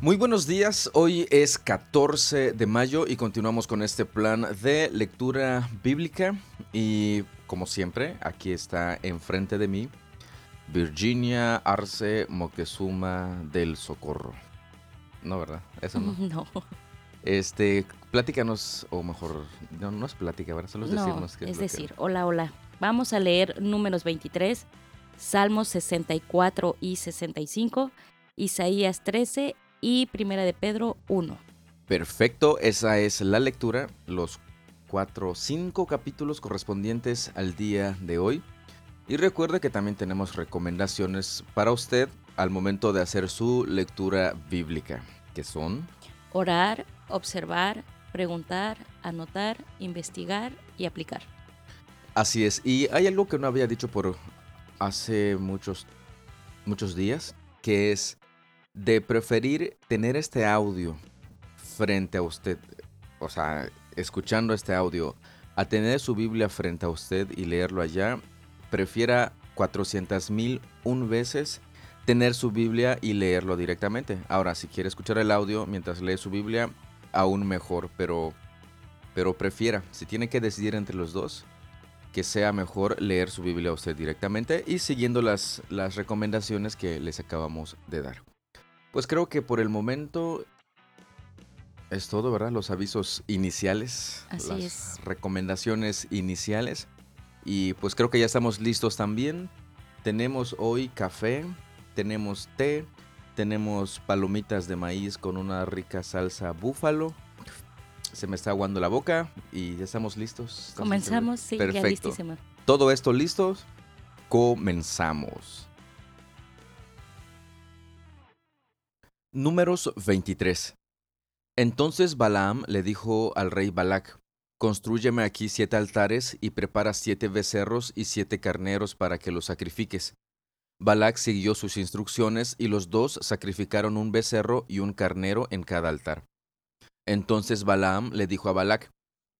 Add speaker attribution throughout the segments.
Speaker 1: Muy buenos días, hoy es 14 de mayo y continuamos con este plan de lectura bíblica y como siempre aquí está enfrente de mí Virginia Arce Moctezuma del Socorro. No, ¿verdad? Eso no.
Speaker 2: No.
Speaker 1: Este, platícanos, o mejor, no, no es plática, ¿verdad? Solo es
Speaker 2: no,
Speaker 1: decirnos qué
Speaker 2: es
Speaker 1: que-
Speaker 2: decir, hola, hola. Vamos a leer números 23, Salmos 64 y 65, Isaías 13 y Primera de Pedro 1.
Speaker 1: Perfecto, esa es la lectura, los cuatro, cinco capítulos correspondientes al día de hoy. Y recuerde que también tenemos recomendaciones para usted al momento de hacer su lectura bíblica, que son...
Speaker 2: Orar, observar, preguntar, anotar, investigar y aplicar.
Speaker 1: Así es, y hay algo que no había dicho por hace muchos, muchos días, que es de preferir tener este audio frente a usted, o sea, escuchando este audio, a tener su Biblia frente a usted y leerlo allá, prefiera 400 mil un veces tener su Biblia y leerlo directamente. Ahora, si quiere escuchar el audio mientras lee su Biblia, aún mejor, pero, pero prefiera, si tiene que decidir entre los dos, que sea mejor leer su Biblia a usted directamente y siguiendo las, las recomendaciones que les acabamos de dar. Pues creo que por el momento es todo, ¿verdad? Los avisos iniciales,
Speaker 2: Así
Speaker 1: las
Speaker 2: es.
Speaker 1: recomendaciones iniciales. Y pues creo que ya estamos listos también. Tenemos hoy café, tenemos té, tenemos palomitas de maíz con una rica salsa búfalo. Se me está aguando la boca y ya estamos listos.
Speaker 2: Comenzamos, sí, ya
Speaker 1: Perfecto.
Speaker 2: listísimo.
Speaker 1: Todo esto listos, comenzamos. Números 23. Entonces Balaam le dijo al rey Balac, Constrúyeme aquí siete altares y prepara siete becerros y siete carneros para que los sacrifiques. Balac siguió sus instrucciones y los dos sacrificaron un becerro y un carnero en cada altar. Entonces Balaam le dijo a Balac,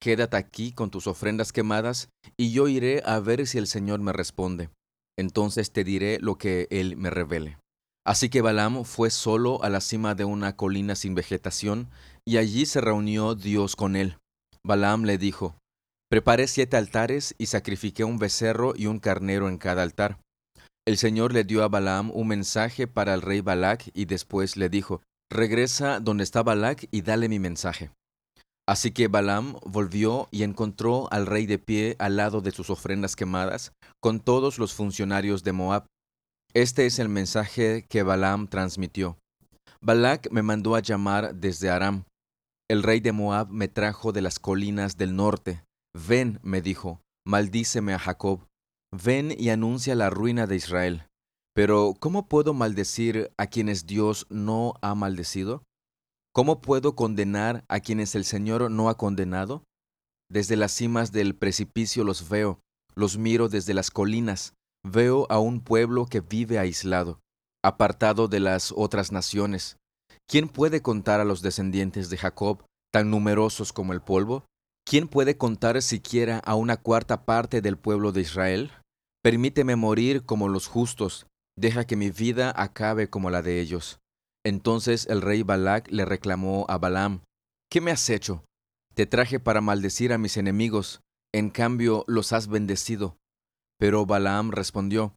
Speaker 1: Quédate aquí con tus ofrendas quemadas y yo iré a ver si el Señor me responde. Entonces te diré lo que Él me revele. Así que Balaam fue solo a la cima de una colina sin vegetación, y allí se reunió Dios con él. Balaam le dijo, Preparé siete altares y sacrifiqué un becerro y un carnero en cada altar. El Señor le dio a Balaam un mensaje para el rey Balac y después le dijo, Regresa donde está Balac y dale mi mensaje. Así que Balaam volvió y encontró al rey de pie al lado de sus ofrendas quemadas, con todos los funcionarios de Moab. Este es el mensaje que Balaam transmitió. Balac me mandó a llamar desde Aram. El rey de Moab me trajo de las colinas del norte. Ven, me dijo, maldíceme a Jacob. Ven y anuncia la ruina de Israel. Pero, ¿cómo puedo maldecir a quienes Dios no ha maldecido? ¿Cómo puedo condenar a quienes el Señor no ha condenado? Desde las cimas del precipicio los veo, los miro desde las colinas, veo a un pueblo que vive aislado, apartado de las otras naciones. ¿Quién puede contar a los descendientes de Jacob, tan numerosos como el polvo? ¿Quién puede contar siquiera a una cuarta parte del pueblo de Israel? Permíteme morir como los justos, deja que mi vida acabe como la de ellos. Entonces el rey Balac le reclamó a Balaam, ¿qué me has hecho? Te traje para maldecir a mis enemigos, en cambio los has bendecido. Pero Balaam respondió,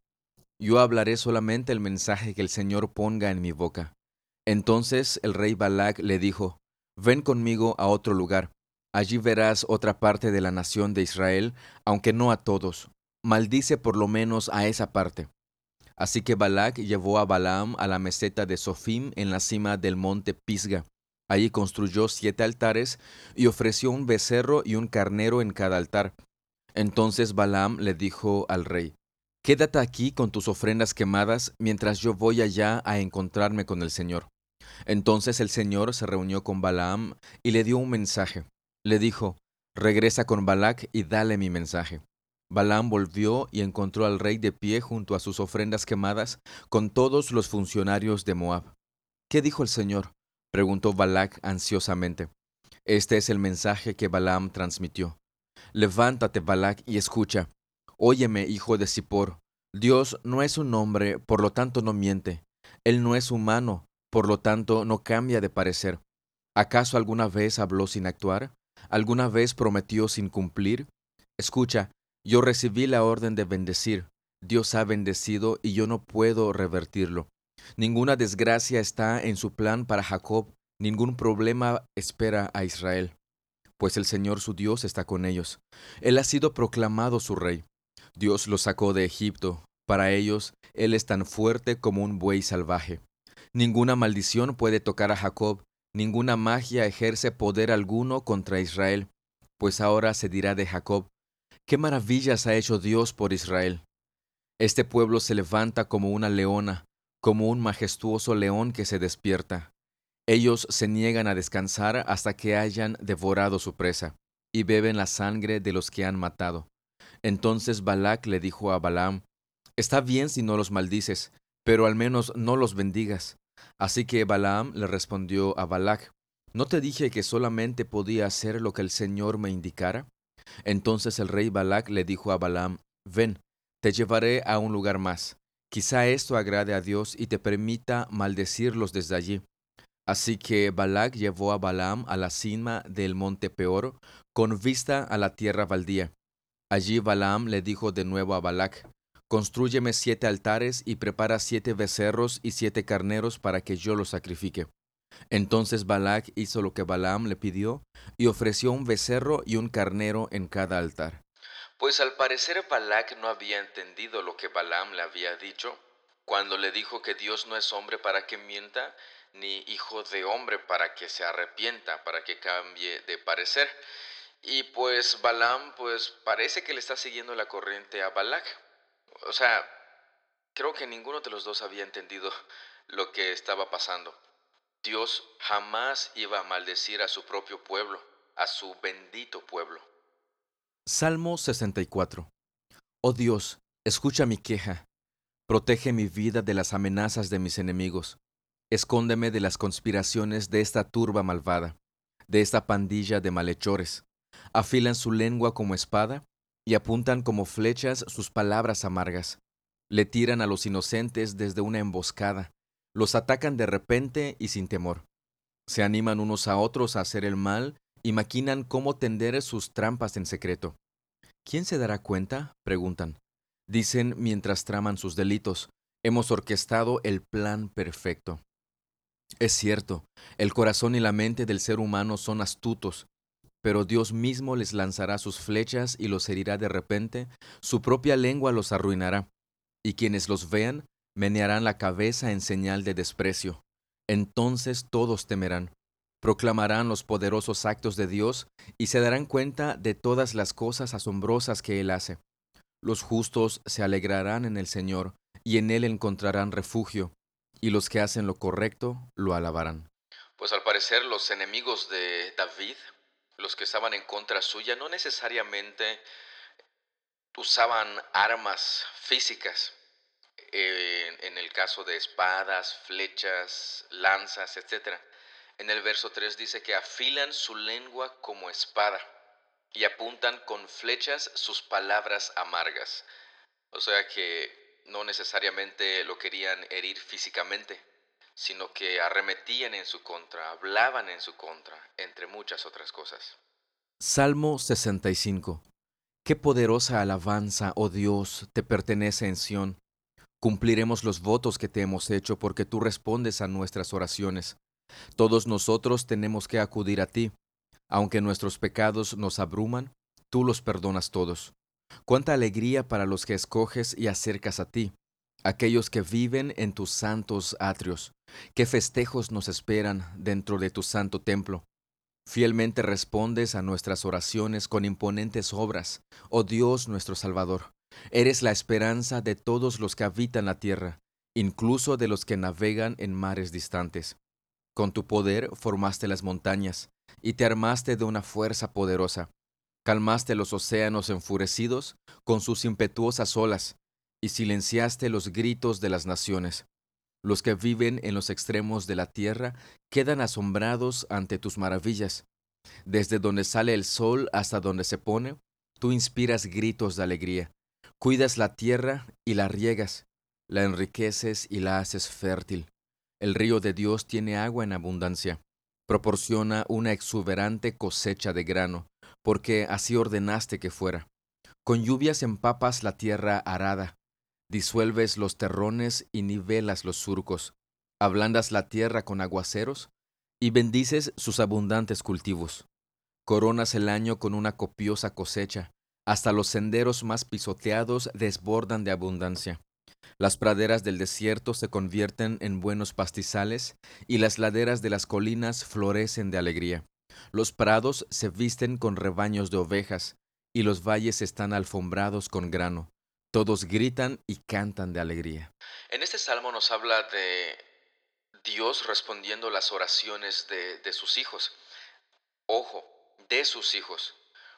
Speaker 1: Yo hablaré solamente el mensaje que el Señor ponga en mi boca. Entonces el rey Balac le dijo, Ven conmigo a otro lugar, allí verás otra parte de la nación de Israel, aunque no a todos. Maldice por lo menos a esa parte. Así que Balac llevó a Balaam a la meseta de Sofim en la cima del monte Pisga. Allí construyó siete altares y ofreció un becerro y un carnero en cada altar. Entonces Balaam le dijo al rey, Quédate aquí con tus ofrendas quemadas mientras yo voy allá a encontrarme con el Señor. Entonces el Señor se reunió con Balaam y le dio un mensaje. Le dijo, Regresa con Balac y dale mi mensaje. Balaam volvió y encontró al rey de pie junto a sus ofrendas quemadas con todos los funcionarios de Moab. ¿Qué dijo el Señor? preguntó Balac ansiosamente. Este es el mensaje que Balaam transmitió. Levántate, Balac, y escucha. Óyeme, hijo de Zippor. Dios no es un hombre, por lo tanto no miente. Él no es humano, Por lo tanto, no cambia de parecer. ¿Acaso alguna vez habló sin actuar? ¿Alguna vez prometió sin cumplir? Escucha, yo recibí la orden de bendecir. Dios ha bendecido y yo no puedo revertirlo. Ninguna desgracia está en su plan para Jacob, ningún problema espera a Israel, pues el Señor su Dios está con ellos. Él ha sido proclamado su rey. Dios los sacó de Egipto. Para ellos, Él es tan fuerte como un buey salvaje. Ninguna maldición puede tocar a Jacob, ninguna magia ejerce poder alguno contra Israel, pues ahora se dirá de Jacob, ¿qué maravillas ha hecho Dios por Israel? Este pueblo se levanta como una leona, como un majestuoso león que se despierta. Ellos se niegan a descansar hasta que hayan devorado su presa, y beben la sangre de los que han matado. Entonces Balac le dijo a Balaam, Está bien si no los maldices, pero al menos no los bendigas. Así que Balaam le respondió a Balac, ¿no te dije que solamente podía hacer lo que el Señor me indicara? Entonces el rey Balac le dijo a Balaam, Ven, te llevaré a un lugar más. Quizá esto agrade a Dios y te permita maldecirlos desde allí. Así que Balac llevó a Balaam a la cima del monte Peor, con vista a la tierra baldía. Allí Balaam le dijo de nuevo a Balac, Construyeme siete altares y prepara siete becerros y siete carneros para que yo los sacrifique. Entonces Balac hizo lo que Balaam le pidió y ofreció un becerro y un carnero en cada altar. Pues al parecer Balac no había entendido lo que Balaam le había dicho cuando le dijo que Dios no es hombre para que mienta, ni hijo de hombre para que se arrepienta, para que cambie de parecer. Y pues Balaam pues parece que le está siguiendo la corriente a Balac. O sea, creo que ninguno de los dos había entendido lo que estaba pasando. Dios jamás iba a maldecir a su propio pueblo, a su bendito pueblo. Salmo 64 Oh Dios, escucha mi queja. Protege mi vida de las amenazas de mis enemigos. Escóndeme de las conspiraciones de esta turba malvada, de esta pandilla de malhechores. Afilan su lengua como espada y apuntan como flechas sus palabras amargas. Le tiran a los inocentes desde una emboscada. Los atacan de repente y sin temor. Se animan unos a otros a hacer el mal y maquinan cómo tender sus trampas en secreto. ¿Quién se dará cuenta? preguntan. Dicen mientras traman sus delitos, hemos orquestado el plan perfecto. Es cierto, el corazón y la mente del ser humano son astutos, pero Dios mismo les lanzará sus flechas y los herirá de repente, su propia lengua los arruinará, y quienes los vean menearán la cabeza en señal de desprecio. Entonces todos temerán proclamarán los poderosos actos de Dios y se darán cuenta de todas las cosas asombrosas que Él hace. Los justos se alegrarán en el Señor y en Él encontrarán refugio, y los que hacen lo correcto lo alabarán. Pues al parecer los enemigos de David, los que estaban en contra suya, no necesariamente usaban armas físicas, eh, en el caso de espadas, flechas, lanzas, etc en el verso 3 dice que afilan su lengua como espada y apuntan con flechas sus palabras amargas. O sea que no necesariamente lo querían herir físicamente, sino que arremetían en su contra, hablaban en su contra, entre muchas otras cosas. Salmo 65 Qué poderosa alabanza, oh Dios, te pertenece en Sión. Cumpliremos los votos que te hemos hecho porque tú respondes a nuestras oraciones. Todos nosotros tenemos que acudir a ti. Aunque nuestros pecados nos abruman, tú los perdonas todos. Cuánta alegría para los que escoges y acercas a ti, aquellos que viven en tus santos atrios. Qué festejos nos esperan dentro de tu santo templo. Fielmente respondes a nuestras oraciones con imponentes obras, oh Dios nuestro Salvador. Eres la esperanza de todos los que habitan la tierra, incluso de los que navegan en mares distantes. Con tu poder formaste las montañas, y te armaste de una fuerza poderosa. Calmaste los océanos enfurecidos con sus impetuosas olas, y silenciaste los gritos de las naciones. Los que viven en los extremos de la tierra quedan asombrados ante tus maravillas. Desde donde sale el sol hasta donde se pone, tú inspiras gritos de alegría. Cuidas la tierra y la riegas, la enriqueces y la haces fértil. El río de Dios tiene agua en abundancia. Proporciona una exuberante cosecha de grano, porque así ordenaste que fuera. Con lluvias empapas la tierra arada, disuelves los terrones y nivelas los surcos, ablandas la tierra con aguaceros y bendices sus abundantes cultivos. Coronas el año con una copiosa cosecha, hasta los senderos más pisoteados desbordan de abundancia. Las praderas del desierto se convierten en buenos pastizales y las laderas de las colinas florecen de alegría. Los prados se visten con rebaños de ovejas y los valles están alfombrados con grano. Todos gritan y cantan de alegría. En este salmo nos habla de Dios respondiendo las oraciones de, sus hijos. Ojo, de sus hijos.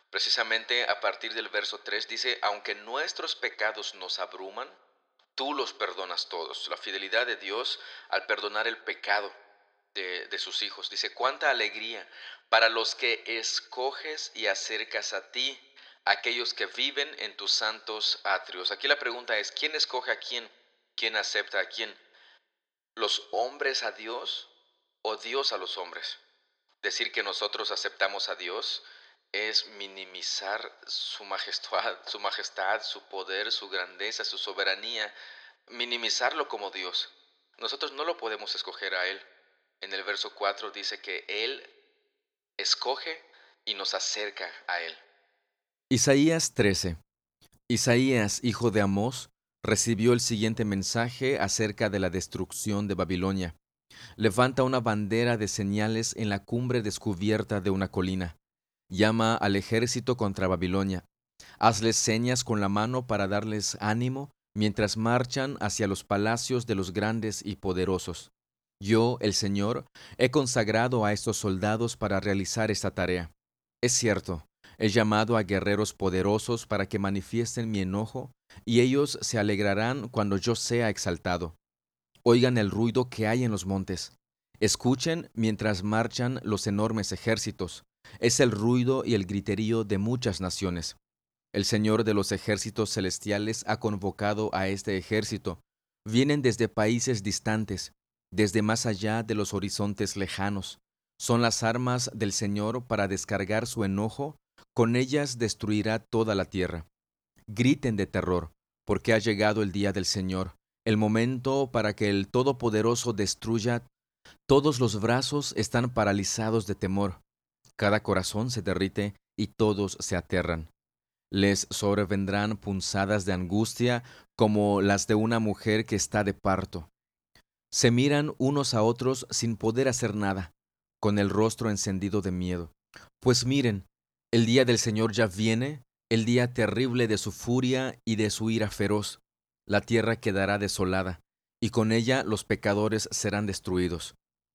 Speaker 1: Precisamente a partir del verso 3 dice, aunque nuestros pecados nos abruman, tú los perdonas todos. La fidelidad de Dios al perdonar el pecado de, de, sus hijos. Dice, cuánta alegría para los que escoges y acercas a ti, aquellos que viven en tus santos atrios. Aquí la pregunta es, ¿quién escoge a quién? ¿Quién acepta a quién? los hombres a Dios o Dios a los hombres. Decir que nosotros aceptamos a Dios es minimizar su majestad, su majestad, su poder, su grandeza, su soberanía, minimizarlo como Dios. Nosotros no lo podemos escoger a Él. En el verso 4 dice que Él escoge y nos acerca a Él. Isaías 13. Isaías, hijo de Amós, recibió el siguiente mensaje acerca de la destrucción de Babilonia. Levanta una bandera de señales en la cumbre descubierta de una colina. Llama al ejército contra Babilonia. Hazles señas con la mano para darles ánimo mientras marchan hacia los palacios de los grandes y poderosos. Yo, el Señor, he consagrado a estos soldados para realizar esta tarea. Es cierto, He llamado a guerreros poderosos para que manifiesten mi enojo, y ellos se alegrarán cuando yo sea exaltado. Oigan el ruido que hay en los montes. Escuchen mientras marchan los enormes ejércitos. Es el ruido y el griterío de muchas naciones. El Señor de los ejércitos celestiales ha convocado a este ejército. Vienen desde países distantes, desde más allá de los horizontes lejanos. Son las armas del Señor para descargar su enojo con ellas destruirá toda la tierra. Griten de terror, porque ha llegado el día del Señor, el momento para que el Todopoderoso destruya. Todos los brazos están paralizados de temor, cada corazón se derrite y todos se aterran. Les sobrevendrán punzadas de angustia como las de una mujer que está de parto. Se miran unos a otros sin poder hacer nada, con el rostro encendido de miedo. Pues miren, el día del Señor ya viene, el día terrible de su furia y de su ira feroz. La tierra quedará desolada, y con ella los pecadores serán destruidos.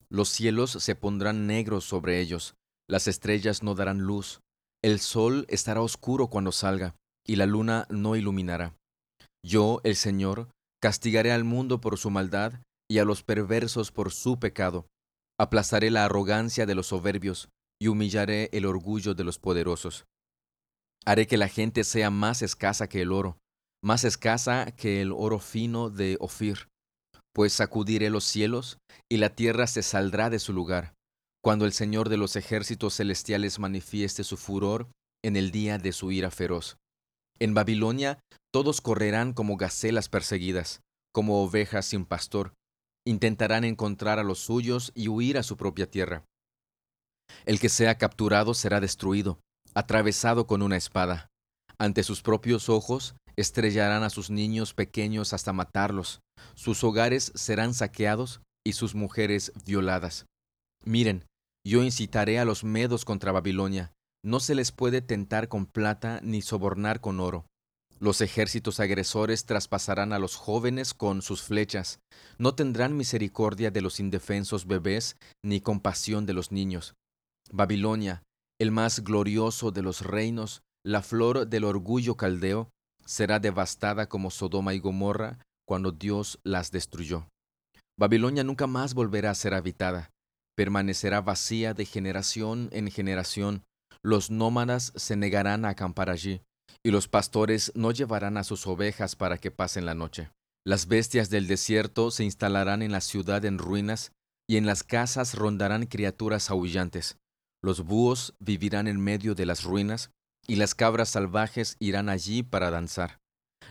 Speaker 1: Los cielos se pondrán negros sobre ellos, las estrellas no darán luz, el sol estará oscuro cuando salga, y la luna no iluminará. Yo, el Señor, castigaré al mundo por su maldad y a los perversos por su pecado. Aplastaré la arrogancia de los soberbios, y humillaré el orgullo de los poderosos. Haré que la gente sea más escasa que el oro, más escasa que el oro fino de Ofir, pues sacudiré los cielos y la tierra se saldrá de su lugar, cuando el Señor de los ejércitos celestiales manifieste su furor en el día de su ira feroz. En Babilonia todos correrán como gacelas perseguidas, como ovejas sin pastor, intentarán encontrar a los suyos y huir a su propia tierra. El que sea capturado será destruido, atravesado con una espada. Ante sus propios ojos estrellarán a sus niños pequeños hasta matarlos. Sus hogares serán saqueados y sus mujeres violadas. Miren, yo incitaré a los medos contra Babilonia. No se les puede tentar con plata ni sobornar con oro. Los ejércitos agresores traspasarán a los jóvenes con sus flechas. No tendrán misericordia de los indefensos bebés ni compasión de los niños. Babilonia, el más glorioso de los reinos, la flor del orgullo caldeo, será devastada como Sodoma y Gomorra cuando Dios las destruyó. Babilonia nunca más volverá a ser habitada, permanecerá vacía de generación en generación, los nómadas se negarán a acampar allí, y los pastores no llevarán a sus ovejas para que pasen la noche. Las bestias del desierto se instalarán en la ciudad en ruinas, y en las casas rondarán criaturas aullantes. Los búhos vivirán en medio de las ruinas, y las cabras salvajes irán allí para danzar.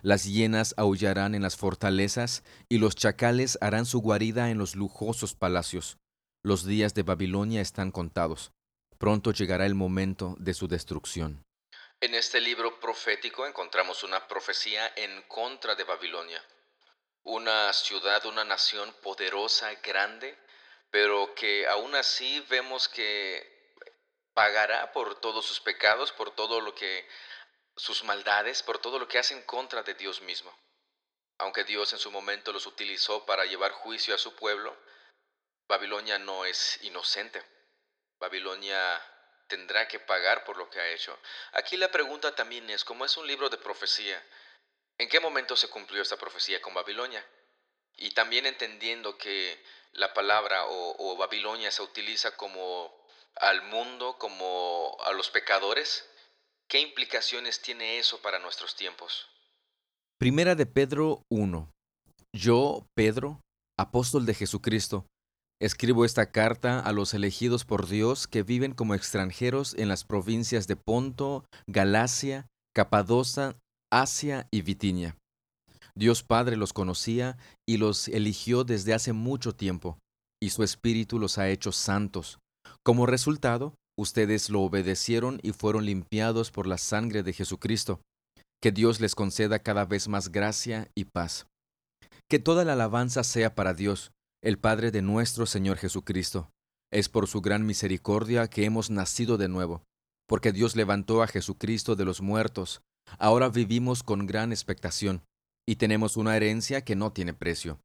Speaker 1: Las hienas aullarán en las fortalezas, y los chacales harán su guarida en los lujosos palacios. Los días de Babilonia están contados. Pronto llegará el momento de su destrucción. En este libro profético encontramos una profecía en contra de Babilonia, una ciudad, una nación poderosa, grande, pero que aún así vemos que pagará por todos sus pecados, por todo lo que sus maldades, por todo lo que hace en contra de Dios mismo. Aunque Dios en su momento los utilizó para llevar juicio a su pueblo, Babilonia no es inocente. Babilonia tendrá que pagar por lo que ha hecho. Aquí la pregunta también es, como es un libro de profecía, ¿en qué momento se cumplió esta profecía con Babilonia? Y también entendiendo que la palabra o, Babilonia se utiliza como al mundo, como a los pecadores, ¿qué implicaciones tiene eso para nuestros tiempos? Primera de Pedro 1. Yo, Pedro, apóstol de Jesucristo, Escribo esta carta a los elegidos por Dios que viven como extranjeros en las provincias de Ponto, Galacia, Capadocia, Asia y Bitinia. Dios Padre los conocía y los eligió desde hace mucho tiempo, y su Espíritu los ha hecho santos. Como resultado, ustedes lo obedecieron y fueron limpiados por la sangre de Jesucristo. Que Dios les conceda cada vez más gracia y paz. Que toda la alabanza sea para Dios el Padre de nuestro Señor Jesucristo. Es por su gran misericordia que hemos nacido de nuevo, porque Dios levantó a Jesucristo de los muertos. Ahora vivimos con gran expectación, y tenemos una herencia que no tiene precio.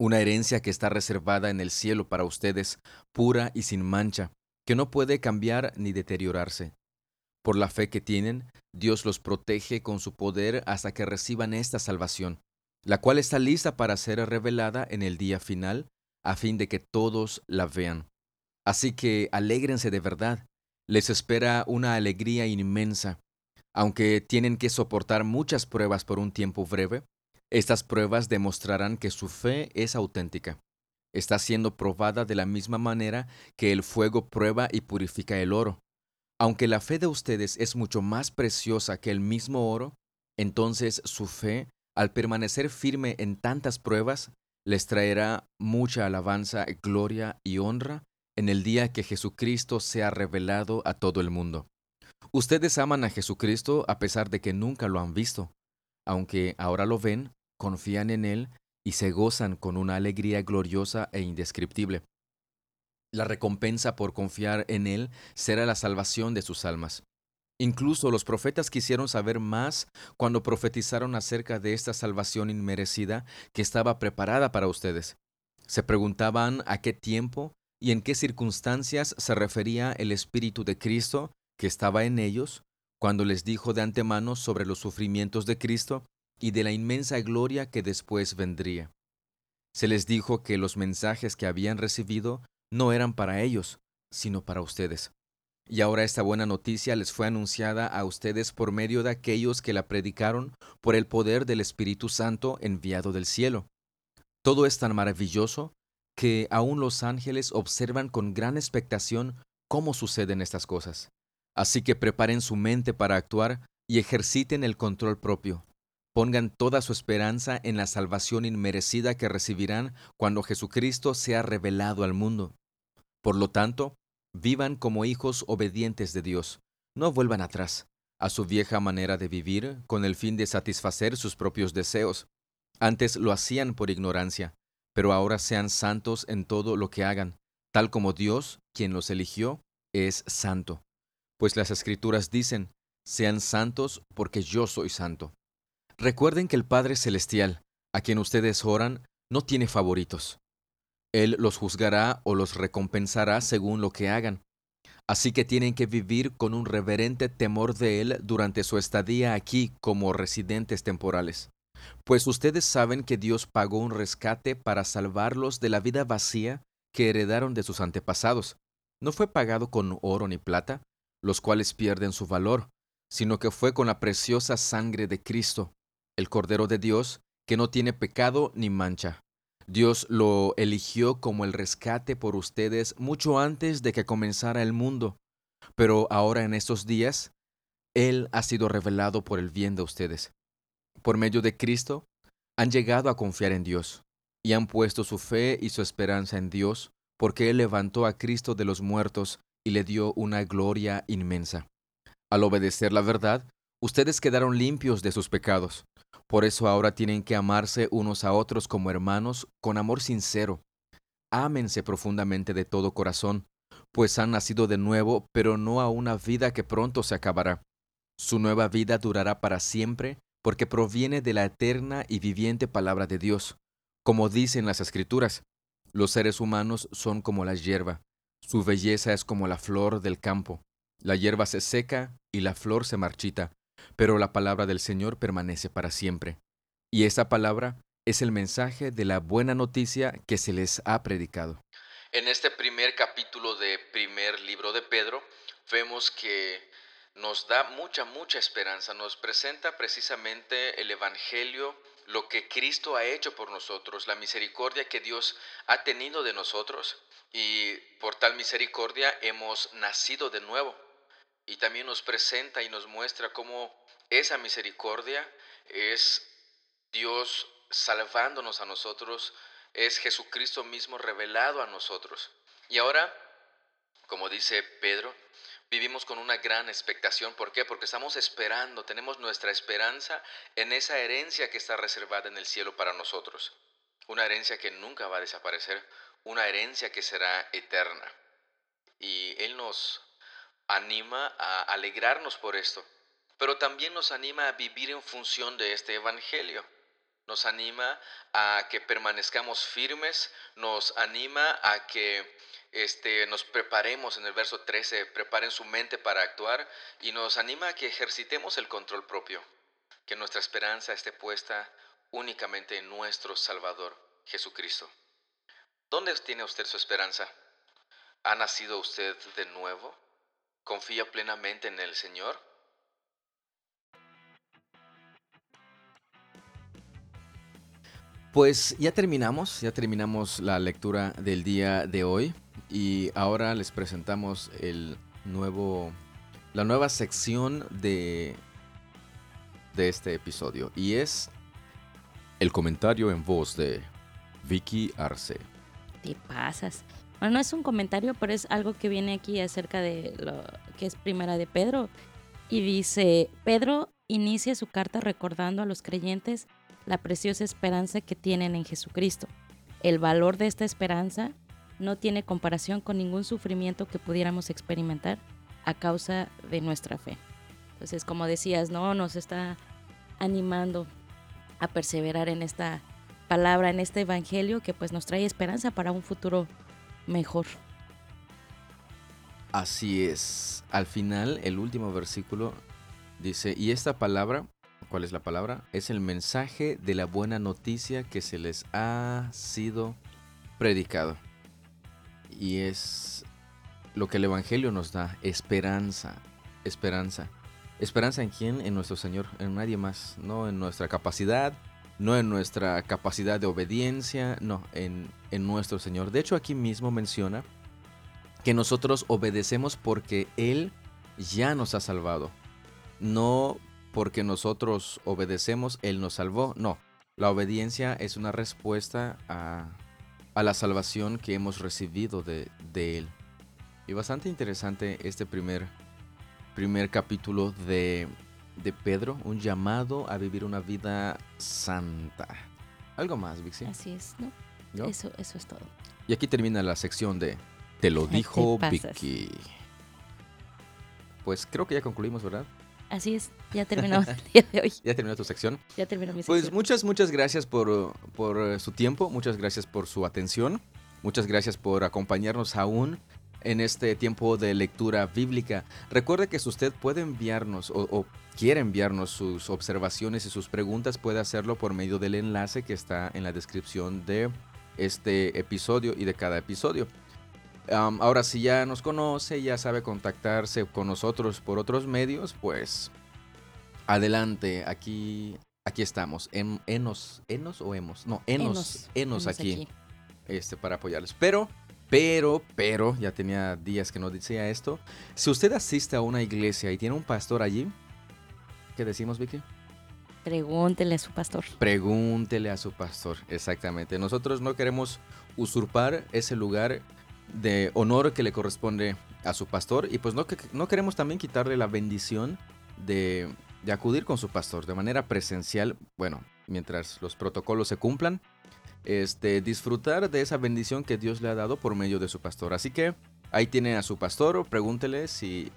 Speaker 1: Una herencia que está reservada en el cielo para ustedes, pura y sin mancha, que no puede cambiar ni deteriorarse. Por la fe que tienen, Dios los protege con su poder hasta que reciban esta salvación la cual está lista para ser revelada en el día final, a fin de que todos la vean. Así que alégrense de verdad, les espera una alegría inmensa. Aunque tienen que soportar muchas pruebas por un tiempo breve, estas pruebas demostrarán que su fe es auténtica. Está siendo probada de la misma manera que el fuego prueba y purifica el oro. Aunque la fe de ustedes es mucho más preciosa que el mismo oro, entonces su fe al permanecer firme en tantas pruebas, les traerá mucha alabanza, gloria y honra en el día que Jesucristo sea revelado a todo el mundo. Ustedes aman a Jesucristo a pesar de que nunca lo han visto. Aunque ahora lo ven, confían en Él y se gozan con una alegría gloriosa e indescriptible. La recompensa por confiar en Él será la salvación de sus almas. Incluso los profetas quisieron saber más cuando profetizaron acerca de esta salvación inmerecida que estaba preparada para ustedes. Se preguntaban a qué tiempo y en qué circunstancias se refería el Espíritu de Cristo que estaba en ellos cuando les dijo de antemano sobre los sufrimientos de Cristo y de la inmensa gloria que después vendría. Se les dijo que los mensajes que habían recibido no eran para ellos, sino para ustedes. Y ahora esta buena noticia les fue anunciada a ustedes por medio de aquellos que la predicaron por el poder del Espíritu Santo enviado del cielo. Todo es tan maravilloso que aún los ángeles observan con gran expectación cómo suceden estas cosas. Así que preparen su mente para actuar y ejerciten el control propio. Pongan toda su esperanza en la salvación inmerecida que recibirán cuando Jesucristo sea revelado al mundo. Por lo tanto, Vivan como hijos obedientes de Dios. No vuelvan atrás a su vieja manera de vivir con el fin de satisfacer sus propios deseos. Antes lo hacían por ignorancia, pero ahora sean santos en todo lo que hagan, tal como Dios, quien los eligió, es santo. Pues las escrituras dicen, sean santos porque yo soy santo. Recuerden que el Padre Celestial, a quien ustedes oran, no tiene favoritos. Él los juzgará o los recompensará según lo que hagan. Así que tienen que vivir con un reverente temor de Él durante su estadía aquí como residentes temporales. Pues ustedes saben que Dios pagó un rescate para salvarlos de la vida vacía que heredaron de sus antepasados. No fue pagado con oro ni plata, los cuales pierden su valor, sino que fue con la preciosa sangre de Cristo, el Cordero de Dios, que no tiene pecado ni mancha. Dios lo eligió como el rescate por ustedes mucho antes de que comenzara el mundo, pero ahora en estos días, Él ha sido revelado por el bien de ustedes. Por medio de Cristo, han llegado a confiar en Dios y han puesto su fe y su esperanza en Dios, porque Él levantó a Cristo de los muertos y le dio una gloria inmensa. Al obedecer la verdad, ustedes quedaron limpios de sus pecados. Por eso ahora tienen que amarse unos a otros como hermanos con amor sincero. Ámense profundamente de todo corazón, pues han nacido de nuevo, pero no a una vida que pronto se acabará. Su nueva vida durará para siempre, porque proviene de la eterna y viviente palabra de Dios. Como dicen las Escrituras, los seres humanos son como la hierba, su belleza es como la flor del campo. La hierba se seca y la flor se marchita, pero la palabra del Señor permanece para siempre. Y esa palabra es el mensaje de la buena noticia que se les ha predicado. En este primer capítulo de primer libro de Pedro, vemos que nos da mucha, mucha esperanza, nos presenta precisamente el Evangelio, lo que Cristo ha hecho por nosotros, la misericordia que Dios ha tenido de nosotros y por tal misericordia hemos nacido de nuevo. Y también nos presenta y nos muestra cómo esa misericordia es Dios salvándonos a nosotros, es Jesucristo mismo revelado a nosotros. Y ahora, como dice Pedro, vivimos con una gran expectación. ¿Por qué? Porque estamos esperando, tenemos nuestra esperanza en esa herencia que está reservada en el cielo para nosotros. Una herencia que nunca va a desaparecer, una herencia que será eterna. Y Él nos anima a alegrarnos por esto, pero también nos anima a vivir en función de este Evangelio. Nos anima a que permanezcamos firmes, nos anima a que este, nos preparemos en el verso 13, preparen su mente para actuar y nos anima a que ejercitemos el control propio, que nuestra esperanza esté puesta únicamente en nuestro Salvador, Jesucristo. ¿Dónde tiene usted su esperanza? ¿Ha nacido usted de nuevo? ¿Confía plenamente en el Señor? Pues ya terminamos, ya terminamos la lectura del día de hoy y ahora les presentamos el nuevo, la nueva sección de, de este episodio y es el comentario en voz de Vicky Arce.
Speaker 2: Te pasas. No es un comentario, pero es algo que viene aquí acerca de lo que es primera de Pedro. Y dice, Pedro inicia su carta recordando a los creyentes la preciosa esperanza que tienen en Jesucristo. El valor de esta esperanza no tiene comparación con ningún sufrimiento que pudiéramos experimentar a causa de nuestra fe. Entonces, como decías, no nos está animando a perseverar en esta palabra, en este evangelio que pues nos trae esperanza para un futuro mejor.
Speaker 1: Así es. Al final, el último versículo dice, y esta palabra, ¿cuál es la palabra? Es el mensaje de la buena noticia que se les ha sido predicado. Y es lo que el Evangelio nos da, esperanza, esperanza. ¿Esperanza en quién? En nuestro Señor, en nadie más, no en nuestra capacidad, no en nuestra capacidad de obediencia, no, en, en nuestro Señor. De hecho, aquí mismo menciona que nosotros obedecemos porque Él ya nos ha salvado. No porque nosotros obedecemos, Él nos salvó. No, la obediencia es una respuesta a, a la salvación que hemos recibido de, de, Él. Y bastante interesante este primer, primer capítulo de, de Pedro, un llamado a vivir una vida santa. Algo más, Vixi.
Speaker 2: Así es, ¿no? Eso, eso es todo.
Speaker 1: Y aquí termina la sección de Te lo dijo Vicky. Pues creo que ya concluimos, ¿verdad?
Speaker 2: Así es, ya terminó el día de hoy.
Speaker 1: ¿Ya terminó tu sección?
Speaker 2: Ya terminó mi
Speaker 1: sección. Pues muchas, muchas gracias por, por eh, su tiempo, muchas gracias por su atención, muchas gracias por acompañarnos aún en este tiempo de lectura bíblica. Recuerde que si usted puede enviarnos o, o, quiere enviarnos sus observaciones y sus preguntas, puede hacerlo por medio del enlace que está en la descripción de este episodio y de cada episodio. Um, ahora, si ya nos conoce, ya sabe contactarse con nosotros por otros medios, pues adelante, aquí, aquí estamos. En, enos, enos o hemos. No, enos,
Speaker 2: Enos,
Speaker 1: enos,
Speaker 2: enos
Speaker 1: aquí,
Speaker 2: aquí.
Speaker 1: Este, para apoyarles. Pero, pero, pero, ya tenía días que no decía esto. Si usted asiste a una iglesia y tiene un pastor allí, ¿qué decimos, Vicky?
Speaker 2: Pregúntele a su pastor.
Speaker 1: Pregúntele a su pastor, exactamente. Nosotros no queremos usurpar ese lugar de honor que le corresponde a su pastor y pues no, no queremos también quitarle la bendición de, de acudir con su pastor de manera presencial, bueno, mientras los protocolos se cumplan, este, disfrutar de esa bendición que Dios le ha dado por medio de su pastor. Así que ahí tiene a su pastor, pregúntele si,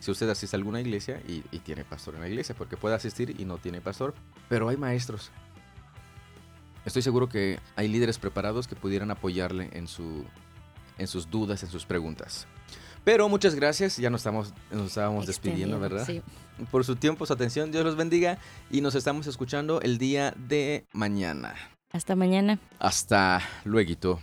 Speaker 1: si usted asiste a alguna iglesia y, y tiene pastor en la iglesia, porque puede asistir y no tiene pastor, pero hay maestros. Estoy seguro que hay líderes preparados que pudieran apoyarle en, su, en sus dudas, en sus preguntas. Pero muchas gracias, ya nos, estamos, nos estábamos despidiendo, ¿verdad?
Speaker 2: Sí.
Speaker 1: Por su tiempo, su atención, Dios los bendiga y nos estamos escuchando el día de mañana.
Speaker 2: Hasta mañana.
Speaker 1: Hasta luego.